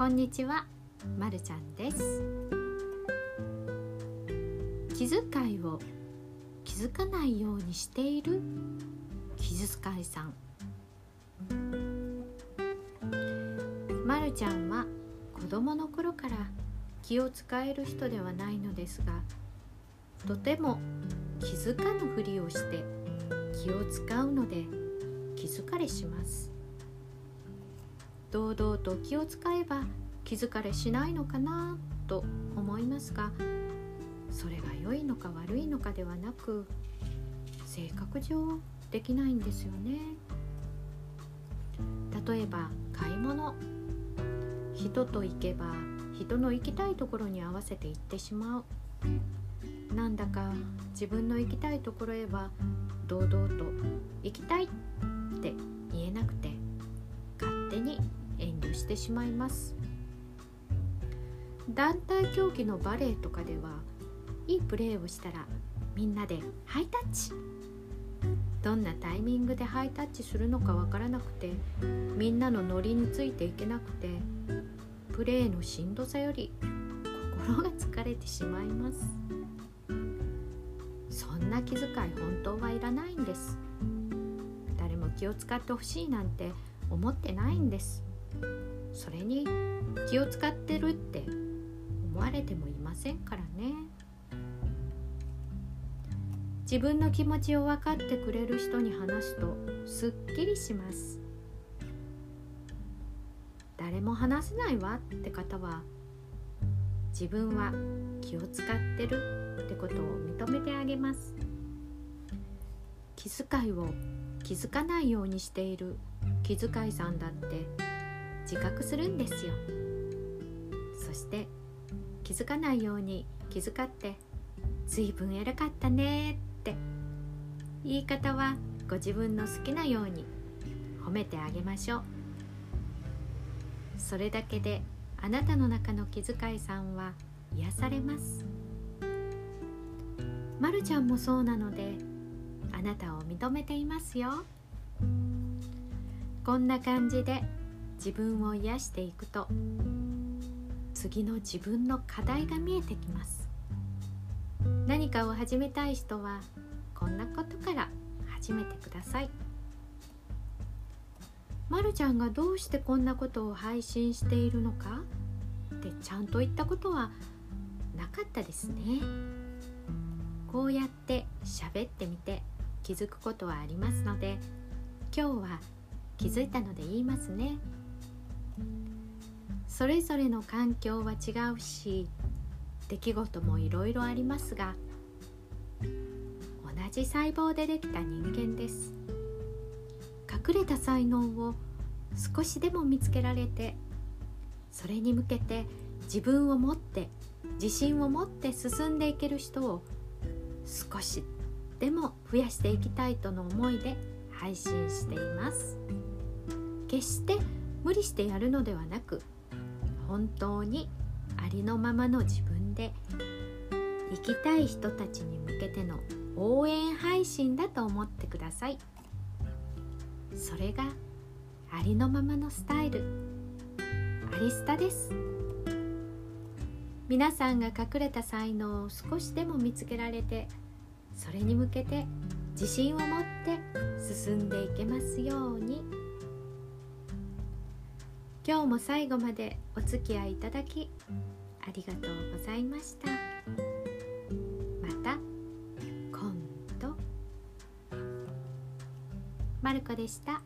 こんにちは、まるちゃんです。気遣いを気づかないようにしている気遣いさん。まるちゃんは子供の頃から気を使える人ではないのですがとても気づかぬふりをして気を使うので気疲れします。堂々と気を使えば気疲れしないのかなと思いますがそれが良いのか悪いのかではなく性格上できないんですよね。例えば買い物。人と行けば人の行きたいところに合わせて行ってしまう。なんだか自分の行きたいところへは堂々と行きたいって言えなくて勝手にしてしまいます。団体競技のバレエとかではいいプレーをしたらみんなでハイタッチ。どんなタイミングでハイタッチするのかわからなくてみんなのノリについていけなくてプレーのしんどさより心が疲れてしまいます。そんな気遣い本当はいらないんです。誰も気を使ってほしいなんて思ってないんです。それに気を使ってるって思われてもいませんからね。自分の気持ちを分かってくれる人に話すとすっきりします。誰も話せないわって方は自分は気を使ってるってことを認めてあげます。気遣いを気づかないようにしている気遣いさんだって自覚するんですよ。そして気づかないように気遣って「随分偉かったね」って。言い方はご自分の好きなように褒めてあげましょう。それだけであなたの中の気遣いさんは癒されます。まるちゃんもそうなのであなたを認めていますよ。こんな感じで自分を癒していくと次の自分の課題が見えてきます。何かを始めたい人はこんなことから始めてください。まるちゃんがどうしてこんなことを配信しているのか？ってちゃんと言ったことはなかったですね。こうやって喋ってみて気づくことはありますので今日は気づいたので言いますね。それぞれの環境は違うし出来事もいろいろありますが同じ細胞でできた人間です。隠れた才能を少しでも見つけられてそれに向けて自分を持って自信を持って進んでいける人を少しでも増やしていきたいとの思いで配信しています。決して無理してやるのではなく本当にありのままの自分で生きたい人たちに向けての応援配信だと思ってください。それがありのままのスタイル。アリスタです。皆さんが隠れた才能を少しでも見つけられてそれに向けて自信を持って進んでいけますように。今日も最後までお付き合いいただきありがとうございました。また今度。まるこでした。